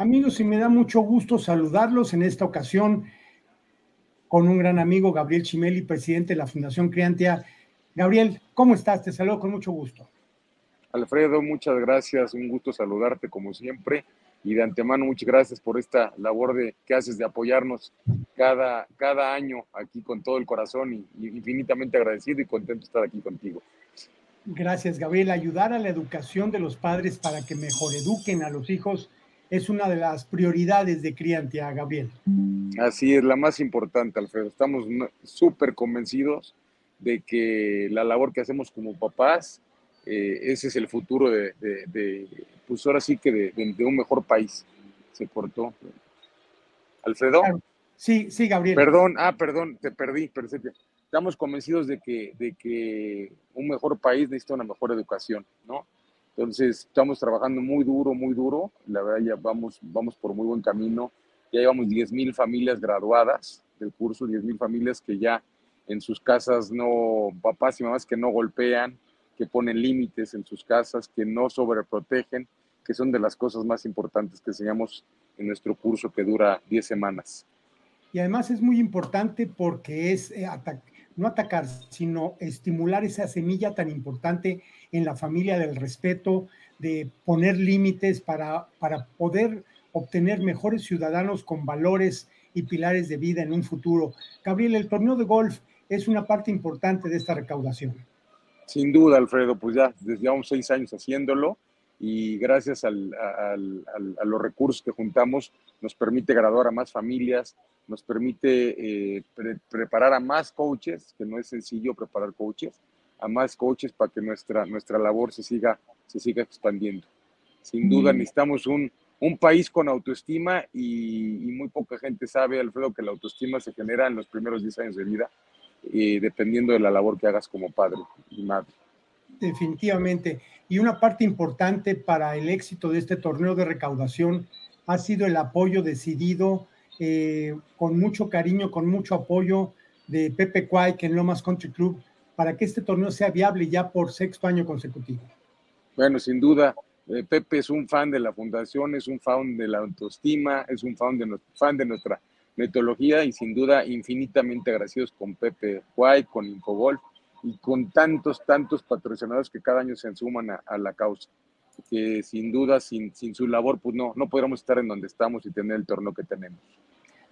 Amigos, y me da mucho gusto saludarlos en esta ocasión con un gran amigo, Gabriel Chimeli, presidente de la Fundación Criantia. Gabriel, ¿cómo estás? Te saludo con mucho gusto. Alfredo, muchas gracias, un gusto saludarte como siempre y de antemano muchas gracias por esta labor de, que haces de apoyarnos cada, cada año aquí con todo el corazón y, y infinitamente agradecido y contento de estar aquí contigo. Gracias, Gabriel. Ayudar a la educación de los padres para que mejor eduquen a los hijos es una de las prioridades de Criantia, Gabriel. Así es, la más importante, Alfredo. Estamos súper convencidos de que la labor que hacemos como papás, eh, ese es el futuro de, pues ahora sí que de, un mejor país. Se cortó. Alfredo. Sí, sí, Gabriel. Perdón, ah, perdón, te perdí, Estamos convencidos de que, de que un mejor país necesita una mejor educación, ¿no? Entonces, estamos trabajando muy duro, muy duro. La verdad, ya vamos, vamos por muy buen camino. Ya llevamos 10 mil familias graduadas del curso, 10 mil familias que ya en sus casas no, papás y mamás que no golpean, que ponen límites en sus casas, que no sobreprotegen, que son de las cosas más importantes que enseñamos en nuestro curso que dura 10 semanas. Y además es muy importante porque es eh, no atacar, sino estimular esa semilla tan importante en la familia del respeto, de poner límites para, para poder obtener mejores ciudadanos con valores y pilares de vida en un futuro. Gabriel, el torneo de golf es una parte importante de esta recaudación. Sin duda, Alfredo, pues ya desde llevamos seis años haciéndolo y gracias a los recursos que juntamos nos permite graduar a más familias, nos permite eh, preparar a más coaches, que no es sencillo preparar coaches, a más coaches para que nuestra, nuestra labor se siga, se siga expandiendo. Sin duda necesitamos un, un país con autoestima y, muy poca gente sabe, Alfredo, que la autoestima se genera en los primeros 10 años de vida, eh, dependiendo de la labor que hagas como padre y madre. Definitivamente. Y una parte importante para el éxito de este torneo de recaudación ha sido el apoyo decidido, eh, con mucho cariño, con mucho apoyo de Pepe que en Lomas Country Club, para que este torneo sea viable ya por sexto año consecutivo? Bueno, sin duda, eh, Pepe es un fan de la fundación, es un fan de la autoestima, es un fan de, fan de nuestra metodología y sin duda infinitamente agradecidos con Pepe White, con Infogolf y con tantos, tantos patrocinadores que cada año se suman a, la causa. Que sin duda, sin, sin, su labor, pues no, no podríamos estar en donde estamos y tener el torneo que tenemos.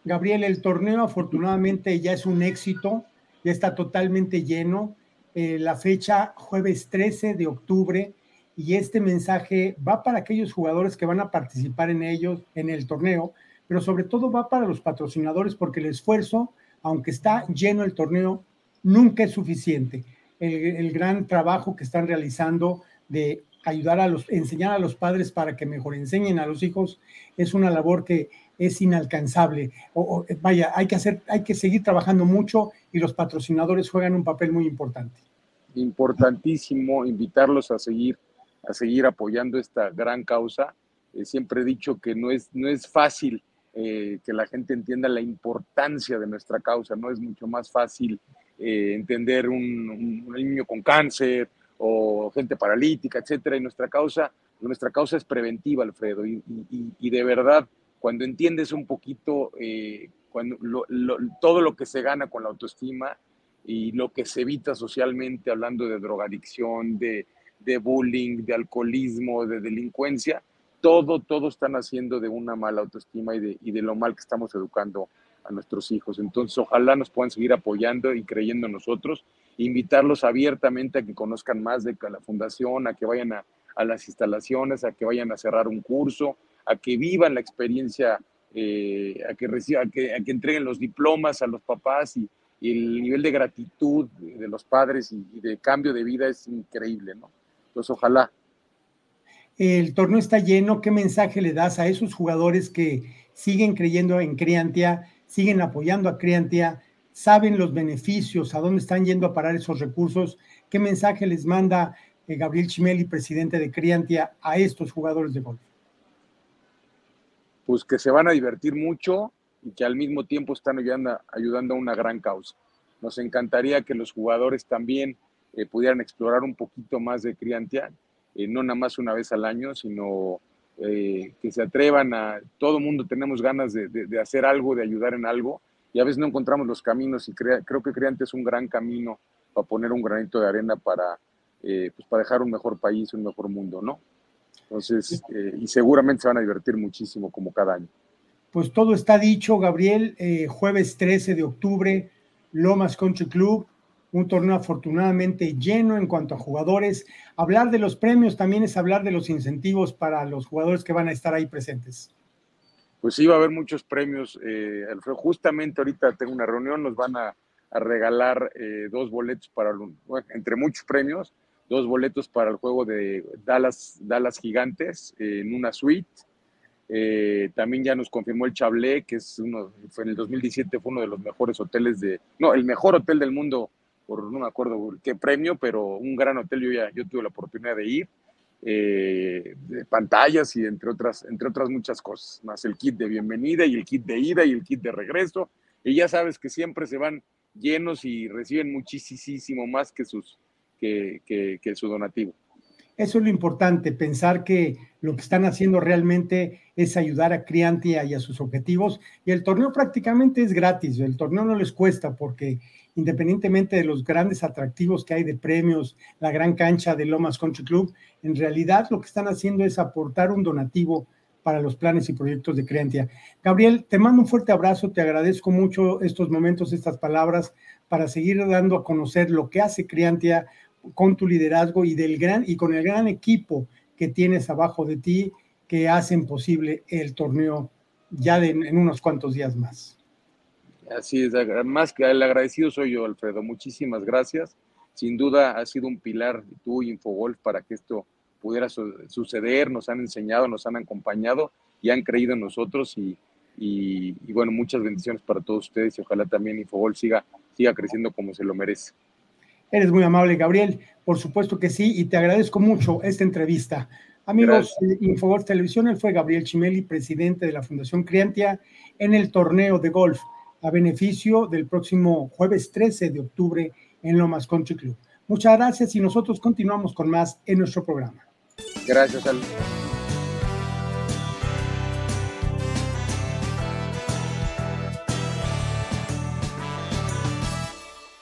Gabriel, el torneo afortunadamente ya es un éxito ya está totalmente lleno. Eh, la fecha jueves 13 de octubre y este mensaje va para aquellos jugadores que van a participar en ellos, en el torneo, pero sobre todo va para los patrocinadores porque el esfuerzo, aunque está lleno el torneo, nunca es suficiente. El, gran trabajo que están realizando de ayudar a los, enseñar a los padres para que mejor enseñen a los hijos, es una labor que es inalcanzable. O, vaya, hay que hacer, hay que seguir trabajando mucho y los patrocinadores juegan un papel muy importante. Importantísimo invitarlos a seguir, a seguir apoyando esta gran causa. Eh, siempre he dicho que no es, no es fácil eh, que la gente entienda la importancia de nuestra causa, no es mucho más fácil eh, entender un, niño con cáncer o gente paralítica, etcétera. Y nuestra causa, nuestra causa es preventiva, Alfredo, y, de verdad cuando entiendes un poquito eh, cuando todo lo que se gana con la autoestima y lo que se evita socialmente, hablando de drogadicción, de, bullying, de alcoholismo, de delincuencia, todo, todo están haciendo de una mala autoestima y de, y de lo mal que estamos educando a nuestros hijos. Entonces, ojalá nos puedan seguir apoyando y creyendo en nosotros, invitarlos abiertamente a que conozcan más de la fundación, a que vayan a, a las instalaciones, a que vayan a cerrar un curso, a que vivan la experiencia, eh, a, que reciban, a, que, a que entreguen los diplomas a los papás y, el nivel de gratitud de los padres y, de cambio de vida es increíble, ¿no? Entonces, ojalá. El torneo está lleno. ¿Qué mensaje le das a esos jugadores que siguen creyendo en Criantia, siguen apoyando a Criantia, saben los beneficios, a dónde están yendo a parar esos recursos? ¿Qué mensaje les manda eh, Gabriel Chimeli, presidente de Criantia, a estos jugadores de golf? pues que se van a divertir mucho y que al mismo tiempo están ayudando, ayudando a una gran causa. Nos encantaría que los jugadores también eh, pudieran explorar un poquito más de Criantia, eh, no nada más una vez al año, sino que se atrevan a, todo mundo tenemos ganas de, de, hacer algo, de ayudar en algo, y a veces no encontramos los caminos y creo que Creante es un gran camino para poner un granito de arena para, eh, pues para dejar un mejor país, un mejor mundo, ¿no? Entonces, eh, y seguramente se van a divertir muchísimo como cada año. Pues todo está dicho, Gabriel, jueves 13 de octubre, Lomas Country Club, un torneo afortunadamente lleno en cuanto a jugadores. Hablar de los premios también es hablar de los incentivos para los jugadores que van a estar ahí presentes. Pues sí, va a haber muchos premios. Eh, justamente ahorita tengo una reunión, nos van a, regalar eh, dos boletos para, entre muchos premios, dos boletos para el juego de Dallas, Dallas Gigantes en una suite. Eh, también ya nos confirmó el Chablé, que es uno, fue en el 2017 fue uno de los mejores hoteles de, no, el mejor hotel del mundo por no me acuerdo qué premio, pero un gran hotel, yo ya yo tuve la oportunidad de ir, eh, de pantallas y entre otras, entre otras muchas cosas, más el kit de bienvenida y el kit de ida y el kit de regreso, y ya sabes que siempre se van llenos y reciben muchísimo más que, sus, que, que, que su donativo. Eso es lo importante, pensar que lo que están haciendo realmente es ayudar a Criantia y a sus objetivos. Y el torneo prácticamente es gratis, el torneo no les cuesta porque independientemente de los grandes atractivos que hay de premios, la gran cancha de Lomas Country Club, en realidad lo que están haciendo es aportar un donativo para los planes y proyectos de Creantia. Gabriel, te mando un fuerte abrazo, te agradezco mucho estos momentos, estas palabras, para seguir dando a conocer lo que hace Creantia con tu liderazgo y, del gran, y con el gran equipo que tienes abajo de ti que hacen posible el torneo ya en unos cuantos días más. Así es, más que el agradecido soy yo, Alfredo. Muchísimas gracias. Sin duda ha sido un pilar tú, Infogolf, para que esto pudiera suceder. Nos han enseñado, nos han acompañado y han creído en nosotros. Y, y, bueno, muchas bendiciones para todos ustedes y ojalá también Infogolf siga, siga creciendo como se lo merece. Eres muy amable, Gabriel. Por supuesto que sí, y te agradezco mucho esta entrevista. Amigos de Infogolf Televisión, él fue Gabriel Chimeli, presidente de la Fundación Criantia, en el torneo de golf a beneficio del próximo jueves 13 de octubre en Lomas Country Club. Muchas gracias y nosotros continuamos con más en nuestro programa. Gracias, Al.